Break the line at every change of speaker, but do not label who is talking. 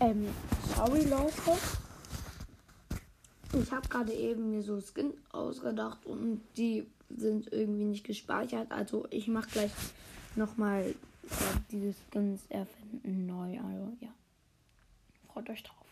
Ähm, sorry Leute. Ich habe gerade eben mir so Skin ausgedacht und die sind irgendwie nicht gespeichert. Also ich mache gleich nochmal äh, diese Skins erfinden neu. Also ja. Freut euch drauf.